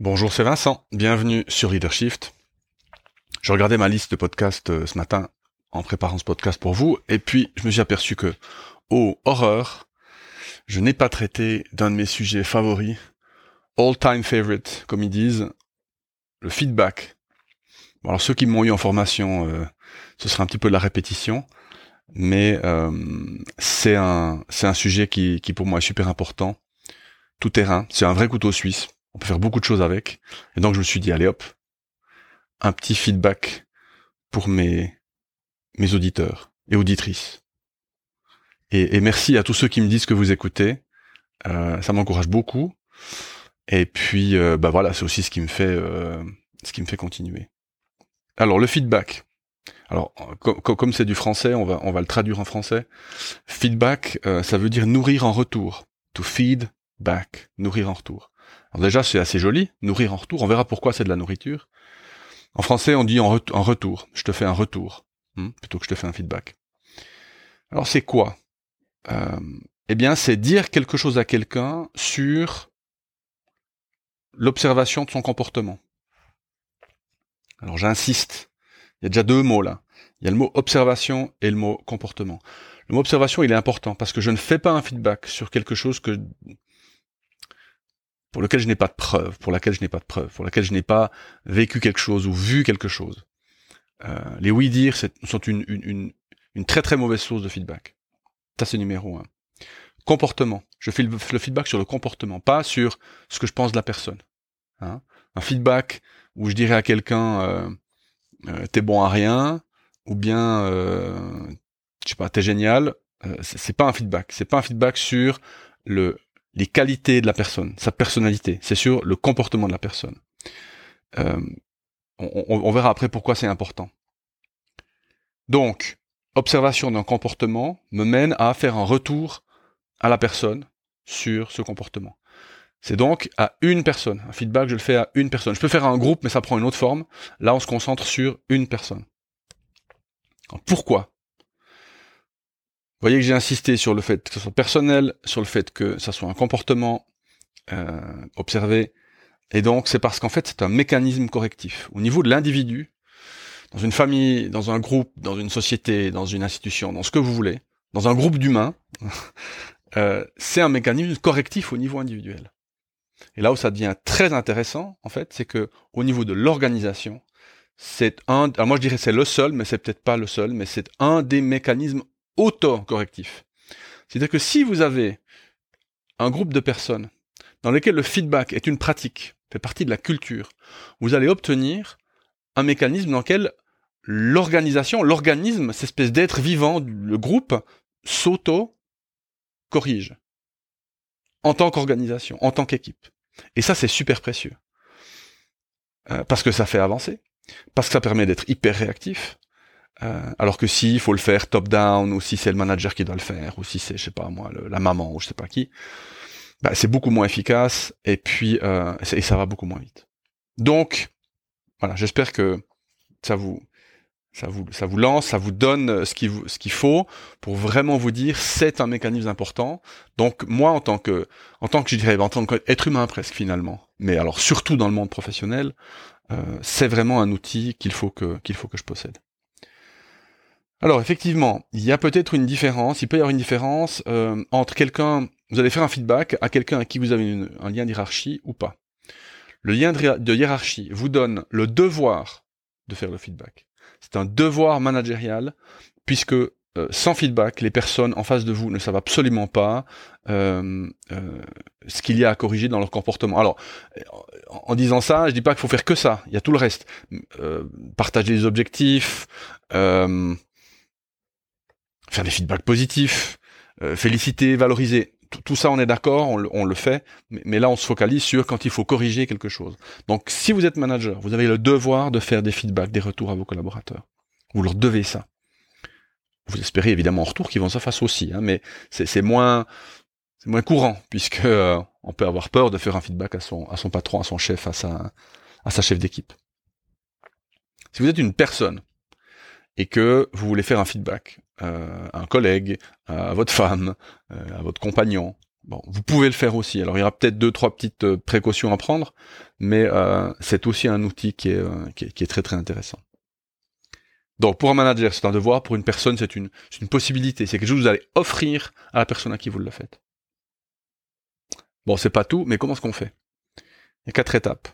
Bonjour, c'est Vincent. Bienvenue sur Leadership. Je regardais ma liste de podcasts euh, ce matin en préparant ce podcast pour vous, et puis je me suis aperçu que, oh, horreur, je n'ai pas traité d'un de mes sujets favoris, all-time favorite, comme ils disent, le feedback. Bon, alors ceux qui m'ont eu en formation, euh, ce sera un petit peu de la répétition, mais euh, c'est un un sujet qui, qui pour moi est super important, tout terrain, c'est un vrai couteau suisse on peut faire beaucoup de choses avec. Et donc je me suis dit, allez hop, un petit feedback pour mes, mes auditeurs et auditrices. Et, merci à tous ceux qui me disent que vous écoutez. Euh, ça m'encourage beaucoup. Et puis, euh, bah voilà, c'est aussi ce qui me fait, euh, ce qui me fait continuer. Alors le feedback. Alors comme c'est du français, on va on va le traduire en français. Feedback, ça veut dire nourrir en retour. To feed back, nourrir en retour. Alors déjà, c'est assez joli, nourrir en retour. On verra pourquoi c'est de la nourriture. En français, on dit en, retour. Je te fais un retour, hmm, plutôt que je te fais un feedback. Alors c'est quoi? Euh, Eh bien, c'est dire quelque chose à quelqu'un sur l'observation de son comportement. Alors j'insiste. Il y a déjà deux mots là. Il y a le mot observation et le mot comportement. Le mot observation, il est important parce que je ne fais pas un feedback sur quelque chose que pour lequel je n'ai pas de preuve, pour laquelle je n'ai pas de preuve, pour laquelle je n'ai pas vécu quelque chose ou vu quelque chose. Euh, les oui-dire sont une, une, une, très très mauvaise source de feedback. Ça c'est numéro un. Comportement. Je fais le, feedback sur le comportement, pas sur ce que je pense de la personne. Hein. Un feedback où je dirais à quelqu'un euh, euh, t'es bon à rien ou bien euh, je sais pas t'es génial. Euh, c'est pas un feedback. C'est pas un feedback sur le les qualités de la personne, sa personnalité, c'est sur le comportement de la personne. Euh, on, verra après pourquoi c'est important. Donc, observation d'un comportement me mène à faire un retour à la personne sur ce comportement. C'est donc à une personne. Un feedback, je le fais à une personne. Je peux faire un groupe, mais ça prend une autre forme. Là, on se concentre sur une personne. pourquoi? Vous voyez que j'ai insisté sur le fait que ce soit personnel, sur le fait que ça soit un comportement euh, observé. Et donc, c'est parce qu'en fait, c'est un mécanisme correctif. Au niveau de l'individu, dans une famille, dans un groupe, dans une société, dans une institution, dans ce que vous voulez, dans un groupe d'humains, euh, c'est un mécanisme correctif au niveau individuel. Et là où ça devient très intéressant, en fait, c'est que au niveau de l'organisation, c'est un, alors moi je dirais c'est le seul, mais c'est peut-être pas le seul, mais c'est un des mécanismes auto-correctif. C'est-à-dire que si vous avez un groupe de personnes dans lesquelles le feedback est une pratique, fait partie de la culture, vous allez obtenir un mécanisme dans lequel l'organisation, l'organisme, cette espèce d'être vivant, le groupe, s'auto-corrige. En tant qu'organisation, en tant qu'équipe. Et ça, c'est super précieux. Euh, parce que ça fait avancer, parce que ça permet d'être hyper réactif, euh, alors que si il faut le faire top-down, ou si c'est le manager qui doit le faire, ou si c'est, je sais pas moi, la maman, ou je sais pas qui, bah, c'est beaucoup moins efficace, et puis euh, et ça va beaucoup moins vite. Donc, voilà, j'espère que ça vous, ça vous, ça vous lance, ça vous donne ce qu'il ce qu'il faut pour vraiment vous dire c'est un mécanisme important. Donc moi en tant que, en tant que je dirais, en tant qu'être humain presque finalement, mais alors surtout dans le monde professionnel, euh, c'est vraiment un outil qu'il faut que qu'il faut que je possède. Alors effectivement, il y a peut-être une différence, il peut y avoir une différence euh, entre quelqu'un, vous allez faire un feedback à quelqu'un à qui vous avez un lien de hiérarchie ou pas. Le lien de, hiérarchie vous donne le devoir de faire le feedback. C'est un devoir managérial puisque euh, sans feedback, les personnes en face de vous ne savent absolument pas euh, ce qu'il y a à corriger dans leur comportement. Alors, en, disant ça, je dis pas qu'il faut faire que ça. Il y a tout le reste. partager les objectifs, faire des feedbacks positifs, euh, féliciter, valoriser. Tout, ça, on est d'accord, on, le fait, mais, là, on se focalise sur quand il faut corriger quelque chose. Donc, si vous êtes manager, vous avez le devoir de faire des feedbacks, des retours à vos collaborateurs. Vous leur devez ça. Vous espérez évidemment en retour qu'ils vont se faire aussi, hein, mais c'est moins, moins courant puisque euh, on peut avoir peur de faire un feedback à son, à son patron, à son chef, à sa, à sa chef d'équipe. Si vous êtes une personne et que vous voulez faire un feedback euh, à un collègue, à votre femme, euh, à votre compagnon, Bon, vous pouvez le faire aussi. Alors il y aura peut-être deux, trois petites euh, précautions à prendre, mais c'est aussi un outil qui est, qui est, très très intéressant. Donc pour un manager, c'est un devoir. Pour une personne, c'est une, une possibilité. C'est quelque chose que vous allez offrir à la personne à qui vous le faites. Bon, c'est pas tout, mais comment est-ce qu'on fait? Il y a quatre étapes.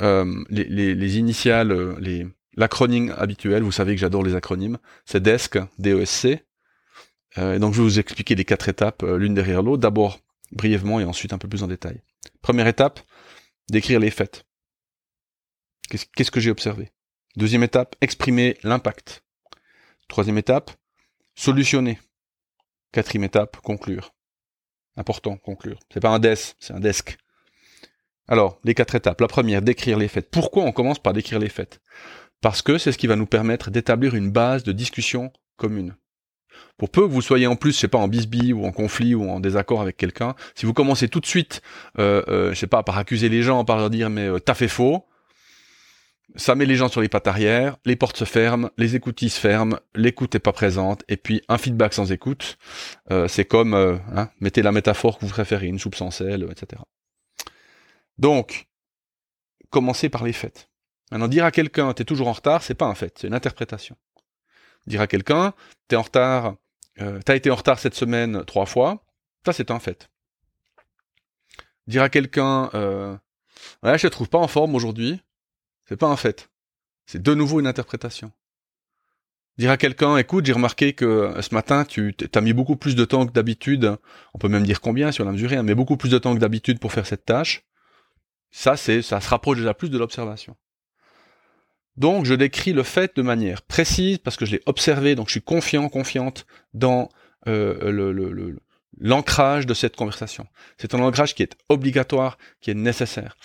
Les, les, les, initiales, les l'acronyme habituel. Vous savez que j'adore les acronymes. C'est DESC, D-E-S-C. Euh, donc je vais vous expliquer les quatre étapes euh, l'une derrière l'autre, d'abord brièvement et ensuite un peu plus en détail. Première étape, décrire les faits. Qu'est-ce que j'ai observé? Deuxième étape, exprimer l'impact. Troisième étape, solutionner. Quatrième étape, conclure. Important, conclure. C'est pas un DES, c'est un desk. Alors, les quatre étapes. La première, décrire les faits. Pourquoi on commence par décrire les faits? Parce que c'est ce qui va nous permettre d'établir une base de discussion commune. Pour peu que vous soyez en plus, je sais pas, en bisbille ou en conflit ou en désaccord avec quelqu'un, si vous commencez tout de suite, euh, euh, je sais pas, par accuser les gens, par leur dire mais euh, t'as fait faux, ça met les gens sur les pattes arrière, les portes se ferment, les écoutilles se ferment, l'écoute est pas présente, et puis un feedback sans écoute, euh, c'est comme, euh, hein, mettez la métaphore que vous préférez, une soupe sans sel, etc. Donc, commencez par les faits. Maintenant, dire à quelqu'un t'es toujours en retard, c'est pas un fait, c'est une interprétation. Dire à quelqu'un t'es en retard euh, t'as été en retard cette semaine trois fois, ça c'est un fait. Dire à quelqu'un, euh, ouais, je te trouve pas en forme aujourd'hui, c'est pas un fait. C'est de nouveau une interprétation. Dire à quelqu'un, écoute, j'ai remarqué que euh, ce matin, tu as mis beaucoup plus de temps que d'habitude, on peut même dire combien si on a mesuré, mais beaucoup plus de temps que d'habitude pour faire cette tâche. Ça, c'est, ça se rapproche déjà plus de l'observation. Donc je décris le fait de manière précise parce que je l'ai observé, donc je suis confiant, confiante dans euh, l'ancrage de cette conversation. C'est un ancrage qui est obligatoire, qui est nécessaire.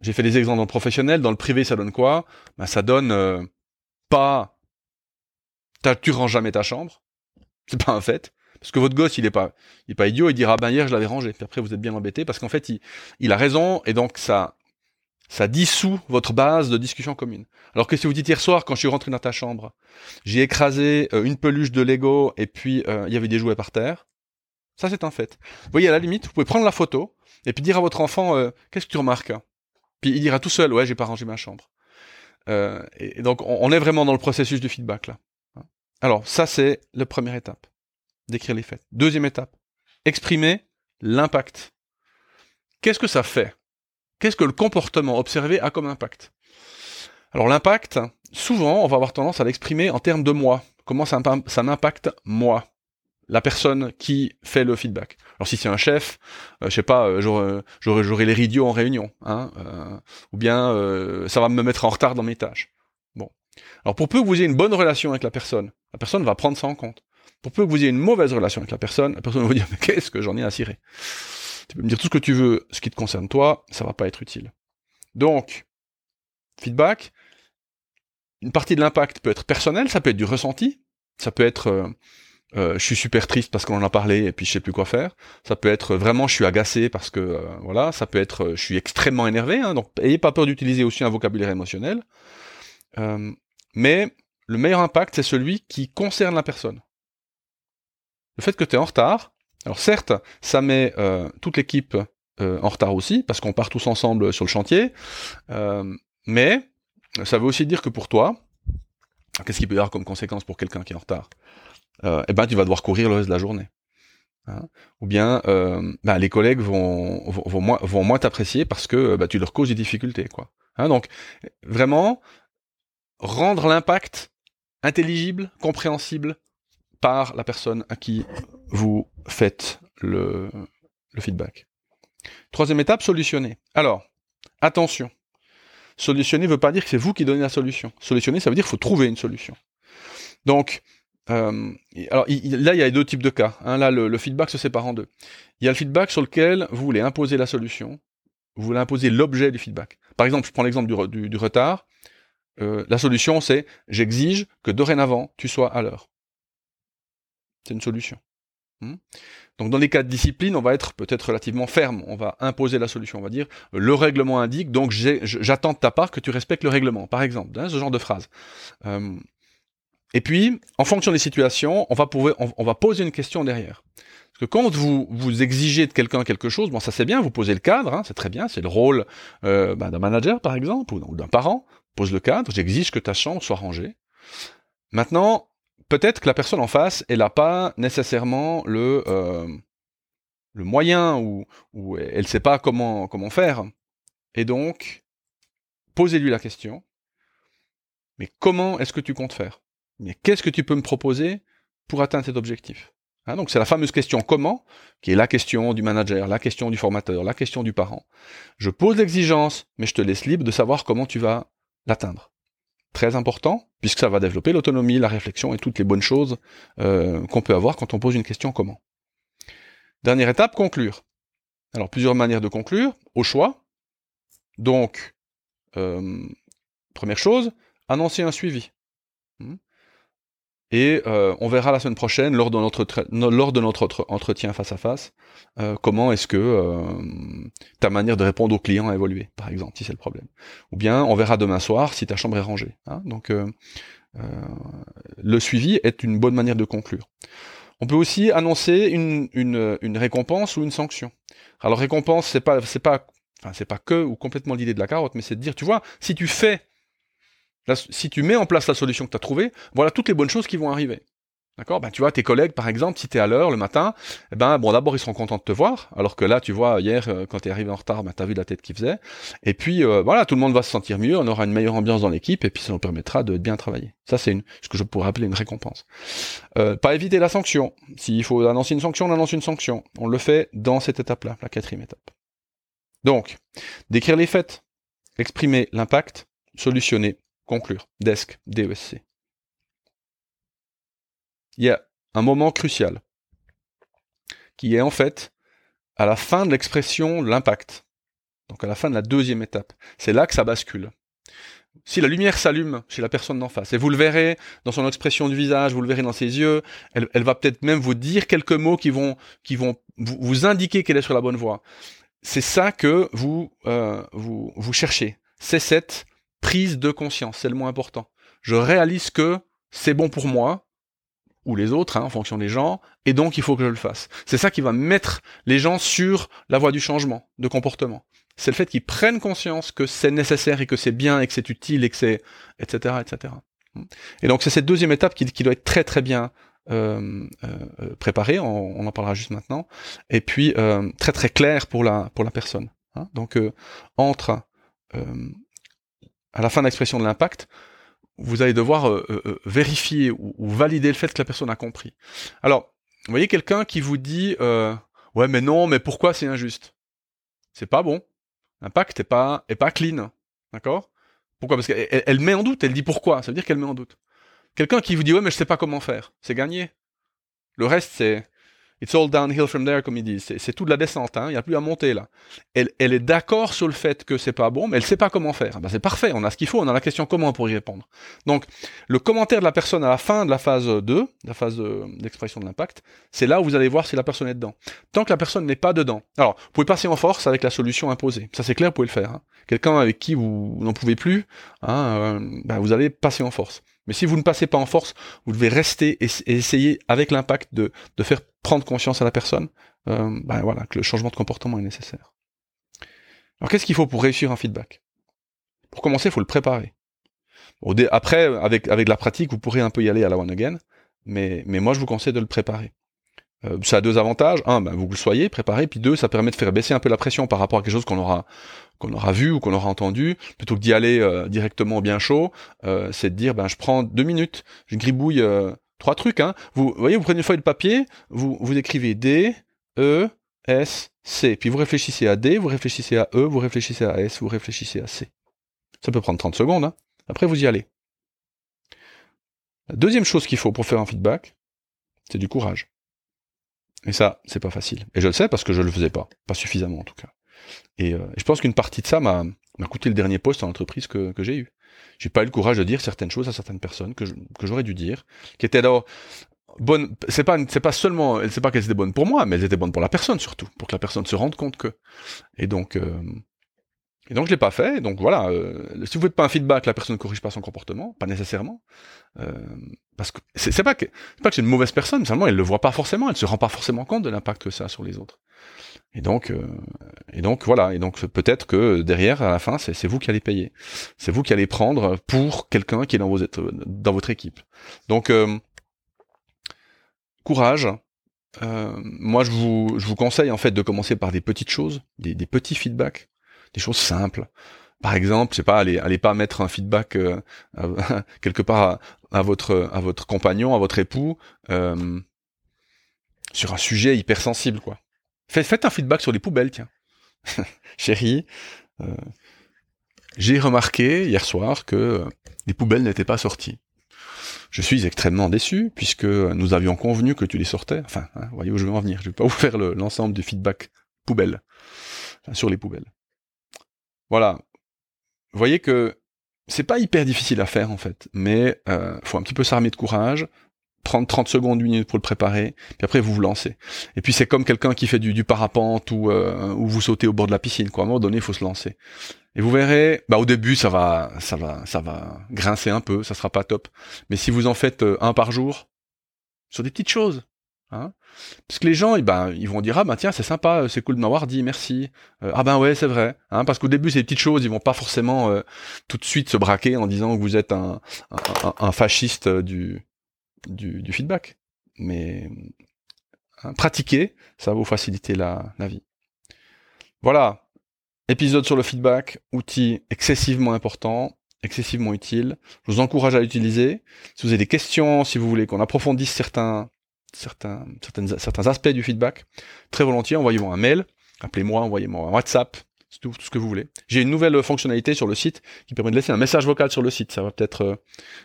J'ai fait des exemples dans le professionnel, dans le privé ça donne quoi? Ben, Ça donne euh, pas... Tu ranges jamais ta chambre, c'est pas un fait. Parce que votre gosse, il est pas, il est pas idiot, il dira, ben hier je l'avais rangé. Puis après vous êtes bien embêté parce qu'en fait il, il a raison et donc ça, ça dissout votre base de discussion commune. Alors que si vous dites hier soir, quand je suis rentré dans ta chambre, j'ai écrasé euh, une peluche de Lego et puis euh, il y avait des jouets par terre, ça c'est un fait. Vous voyez, à la limite, vous pouvez prendre la photo et puis dire à votre enfant, euh, qu'est-ce que tu remarques? Puis il dira tout seul, ouais, j'ai pas rangé ma chambre. et, donc on, est vraiment dans le processus du feedback là. Alors ça c'est la première étape, décrire les faits. Deuxième étape, exprimer l'impact. Qu'est-ce que ça fait? Qu'est-ce que le comportement observé a comme impact? Alors l'impact, souvent, on va avoir tendance à l'exprimer en termes de moi. Comment ça, m'impacte moi? La personne qui fait le feedback. Alors si c'est un chef, euh, je sais pas, euh, j'aurai, les ridios en réunion, hein, euh, ou bien euh, ça va me mettre en retard dans mes tâches. Bon. Alors pour peu que vous ayez une bonne relation avec la personne, la personne va prendre ça en compte. Pour peu que vous ayez une mauvaise relation avec la personne, la personne va vous dire mais qu'est-ce que j'en ai à cirer? Tu peux me dire tout ce que tu veux, ce qui te concerne toi, ça va pas être utile. Donc, feedback, une partie de l'impact peut être personnel, ça peut être du ressenti, ça peut être euh, euh, je suis super triste parce qu'on en a parlé et puis je sais plus quoi faire. Ça peut être vraiment je suis agacé parce que euh, voilà, ça peut être je suis extrêmement énervé. Hein, donc ayez pas peur d'utiliser aussi un vocabulaire émotionnel. mais le meilleur impact c'est celui qui concerne la personne. Le fait que tu es en retard, alors certes, ça met euh, toute l'équipe euh, en retard aussi, parce qu'on part tous ensemble sur le chantier, euh, mais ça veut aussi dire que pour toi, qu'est-ce qu'il peut y avoir comme conséquence pour quelqu'un qui est en retard? Eh ben, tu vas devoir courir le reste de la journée. Hein. Ou bien, ben, les collègues vont, vont, moins, vont moins t'apprécier parce que bah, tu leur causes des difficultés. quoi. Hein, donc, vraiment, rendre l'impact intelligible, compréhensible par la personne à qui vous faites le, feedback. Troisième étape, solutionner. Alors, attention. Solutionner ne veut pas dire que c'est vous qui donnez la solution. Solutionner, ça veut dire qu'il faut trouver une solution. Donc, euh, alors là, il y a deux types de cas. Hein. Là, le, feedback se sépare en deux. Il y a le feedback sur lequel vous voulez imposer la solution, vous voulez imposer l'objet du feedback. Par exemple, je prends l'exemple du, retard. Euh, la solution, c'est j'exige que dorénavant, tu sois à l'heure. C'est une solution. Hmm. Donc dans les cas de discipline, on va être peut-être relativement ferme, on va imposer la solution, on va dire le règlement indique, donc j'attends de ta part que tu respectes le règlement, par exemple, hein, ce genre de phrase. Euh, et puis, en fonction des situations, on va, poser une question derrière. Parce que quand vous vous exigez de quelqu'un quelque chose, bon ça c'est bien, vous posez le cadre, hein, c'est très bien, c'est le rôle euh, bah, d'un manager par exemple ou d'un parent, pose le cadre, j'exige que ta chambre soit rangée. Maintenant, peut-être que la personne en face, elle n'a pas nécessairement le euh, le moyen ou, elle ne sait pas comment comment faire. Et donc, posez-lui la question. Mais comment est-ce que tu comptes faire? Mais qu'est-ce que tu peux me proposer pour atteindre cet objectif? Hein, Donc c'est la fameuse question comment, qui est la question du manager, la question du formateur, la question du parent. Je pose l'exigence, mais je te laisse libre de savoir comment tu vas l'atteindre. Très important, puisque ça va développer l'autonomie, la réflexion et toutes les bonnes choses euh, qu'on peut avoir quand on pose une question comment. Dernière étape, conclure. Alors plusieurs manières de conclure, au choix. Donc, euh, première chose, annoncer un suivi. Hmm. Et euh, on verra la semaine prochaine, lors de notre, lors de notre entretien face à face, euh, comment est-ce que euh, ta manière de répondre aux clients a évolué, par exemple, si c'est le problème. Ou bien on verra demain soir si ta chambre est rangée. Hein. Donc le suivi est une bonne manière de conclure. On peut aussi annoncer une, une, une récompense ou une sanction. Alors récompense, c'est pas c'est pas enfin c'est pas que ou complètement l'idée de la carotte, mais c'est de dire, tu vois, si tu fais si tu mets en place la solution que tu as trouvée, voilà toutes les bonnes choses qui vont arriver. D'accord? Ben, Tu vois, tes collègues, par exemple, si tu es à l'heure le matin, eh ben, bon, d'abord, ils seront contents de te voir, alors que là, tu vois, hier, euh, quand tu es arrivé en retard, ben, tu as vu la tête qu'ils faisaient. Et puis, euh, voilà, tout le monde va se sentir mieux, on aura une meilleure ambiance dans l'équipe, et puis ça nous permettra de bien travailler. Ça, c'est ce que je pourrais appeler une récompense. Euh, pas éviter la sanction. S'il faut annoncer une sanction, on annonce une sanction. On le fait dans cette étape-là, la quatrième étape. Donc, décrire les faits, exprimer l'impact, solutionner, conclure. Desk, DESC. Il y a un moment crucial qui est en fait à la fin de l'expression l'impact. Donc à la fin de la deuxième étape. C'est là que ça bascule. Si la lumière s'allume chez la personne d'en face, et vous le verrez dans son expression du visage, vous le verrez dans ses yeux, elle, va peut-être même vous dire quelques mots qui vont, vous, indiquer qu'elle est sur la bonne voie. C'est ça que vous, euh, vous cherchez. C'est cette prise de conscience, c'est le mot important. Je réalise que c'est bon pour moi, ou les autres, hein, en fonction des gens, et donc il faut que je le fasse. C'est ça qui va mettre les gens sur la voie du changement de comportement. C'est le fait qu'ils prennent conscience que c'est nécessaire et que c'est bien et que c'est utile et que c'est etc etc. Et donc c'est cette deuxième étape qui, doit être très très bien euh, euh, préparée, on, en parlera juste maintenant, et puis euh, très très claire pour la pour la personne. Hein. Donc entre à la fin de l'expression de l'impact, vous allez devoir euh, euh, euh, vérifier ou, valider le fait que la personne a compris. Alors, vous voyez quelqu'un qui vous dit ouais mais non mais pourquoi c'est injuste? C'est pas bon. L'impact est pas est pas clean, d'accord? Pourquoi? Parce qu'elle elle met en doute. Elle dit pourquoi. Ça veut dire qu'elle met en doute. Quelqu'un qui vous dit ouais mais je sais pas comment faire, c'est gagné. Le reste c'est It's all downhill from there, comme ils disent. C'est tout de la descente, hein. il n'y a plus à monter là. Elle, elle est d'accord sur le fait que c'est pas bon, mais elle sait pas comment faire. Ben, c'est parfait, on a ce qu'il faut, on a la question comment pour y répondre. Donc, le commentaire de la personne à la fin de la phase 2, la phase d'expression de l'impact, c'est là où vous allez voir si la personne est dedans. Tant que la personne n'est pas dedans. Alors, vous pouvez passer en force avec la solution imposée. Ça c'est clair, vous pouvez le faire. Hein. Quelqu'un avec qui vous, n'en pouvez plus, hein, euh, ben, vous allez passer en force. Mais si vous ne passez pas en force, vous devez rester et, essayer avec l'impact de, de, faire prendre conscience à la personne euh, ben voilà, que le changement de comportement est nécessaire. Alors qu'est-ce qu'il faut pour réussir un feedback? Pour commencer, il faut le préparer. après, avec, avec la pratique, vous pourrez un peu y aller à la one again, mais, moi je vous conseille de le préparer. Euh, ça a deux avantages. Un, ben, vous le soyez préparé, puis deux, ça permet de faire baisser un peu la pression par rapport à quelque chose qu'on aura qu'on aura vu ou qu'on aura entendu, plutôt que d'y aller euh, directement bien chaud, c'est de dire ben je prends deux minutes, je gribouille trois trucs. Hein. Vous, voyez, vous prenez une feuille de papier, vous vous écrivez D, E, S, C, puis vous réfléchissez à D, vous réfléchissez à E, vous réfléchissez à S, vous réfléchissez à C. Ça peut prendre 30 secondes. Hein. Après, vous y allez. La deuxième chose qu'il faut pour faire un feedback, c'est du courage. Et ça, c'est pas facile. Et je le sais parce que je le faisais pas. Pas suffisamment, en tout cas. Et, euh, je pense qu'une partie de ça m'a coûté le dernier poste en entreprise que, que j'ai eu. J'ai pas eu le courage de dire certaines choses à certaines personnes que, que j'aurais dû dire, qui étaient alors bonnes. C'est pas, c'est pas seulement, c'est pas qu'elles étaient bonnes pour moi, mais elles étaient bonnes pour la personne surtout, pour que la personne se rende compte que. Et donc, euh, Et donc je l'ai pas fait. Donc voilà, euh, si vous faites pas un feedback, la personne ne corrige pas son comportement, pas nécessairement, euh, parce que c'est pas que c'est pas que c'est une mauvaise personne, seulement elle le voit pas forcément, elle se rend pas forcément compte de l'impact que ça a sur les autres. Et donc euh, et donc voilà, et donc peut-être que derrière à la fin c'est vous qui allez payer, c'est vous qui allez prendre pour quelqu'un qui est dans votre équipe. Donc euh, courage. Euh, moi, je vous, je vous conseille en fait de commencer par des petites choses, des, petits feedbacks des choses simples. Par exemple, je sais pas, allez, allez pas mettre un feedback euh, quelque part à, votre à votre compagnon, à votre époux sur un sujet hypersensible, quoi. Faites un feedback sur les poubelles, tiens. Chérie, euh, j'ai remarqué hier soir que les poubelles n'étaient pas sorties. Je suis extrêmement déçu puisque nous avions convenu que tu les sortais. Enfin, hein, voyez où je veux en venir. Je vais pas vous faire l'ensemble du feedback poubelle sur les poubelles. Voilà. Vous voyez que c'est pas hyper difficile à faire en fait, mais euh, faut un petit peu s'armer de courage, prendre 30 secondes, une minute pour le préparer, puis après vous vous lancez. Et puis c'est comme quelqu'un qui fait du, du parapente ou, euh, ou vous sautez au bord de la piscine. Quoi. À un moment donné, il faut se lancer. Et vous verrez, bah au début ça va, ça va, ça va grincer un peu, ça sera pas top. Mais si vous en faites euh, un par jour, sur des petites choses, Hein parce que les gens, eh ben, ils vont dire ah ben tiens c'est sympa, euh, c'est cool de m'avoir dit, merci. Ah ben ouais c'est vrai. Hein, parce qu'au début c'est des petites choses, ils vont pas forcément tout de suite se braquer en disant que vous êtes un, un, fasciste du, du, feedback. Mais hein, pratiquer, ça va vous faciliter la, la vie. Voilà, épisode sur le feedback, outil excessivement important, excessivement utile. Je vous encourage à l'utiliser. Si vous avez des questions, si vous voulez qu'on approfondisse certains certains, certains aspects du feedback, très volontiers, envoyez-moi un mail, appelez-moi, envoyez-moi un WhatsApp, tout, tout, ce que vous voulez. J'ai une nouvelle fonctionnalité sur le site qui permet de laisser un message vocal sur le site. Ça va peut-être euh,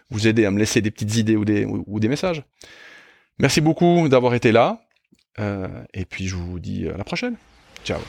vous aider à me laisser des petites idées ou des, ou, des messages. Merci beaucoup d'avoir été là. Euh, et puis je vous dis à la prochaine. Ciao.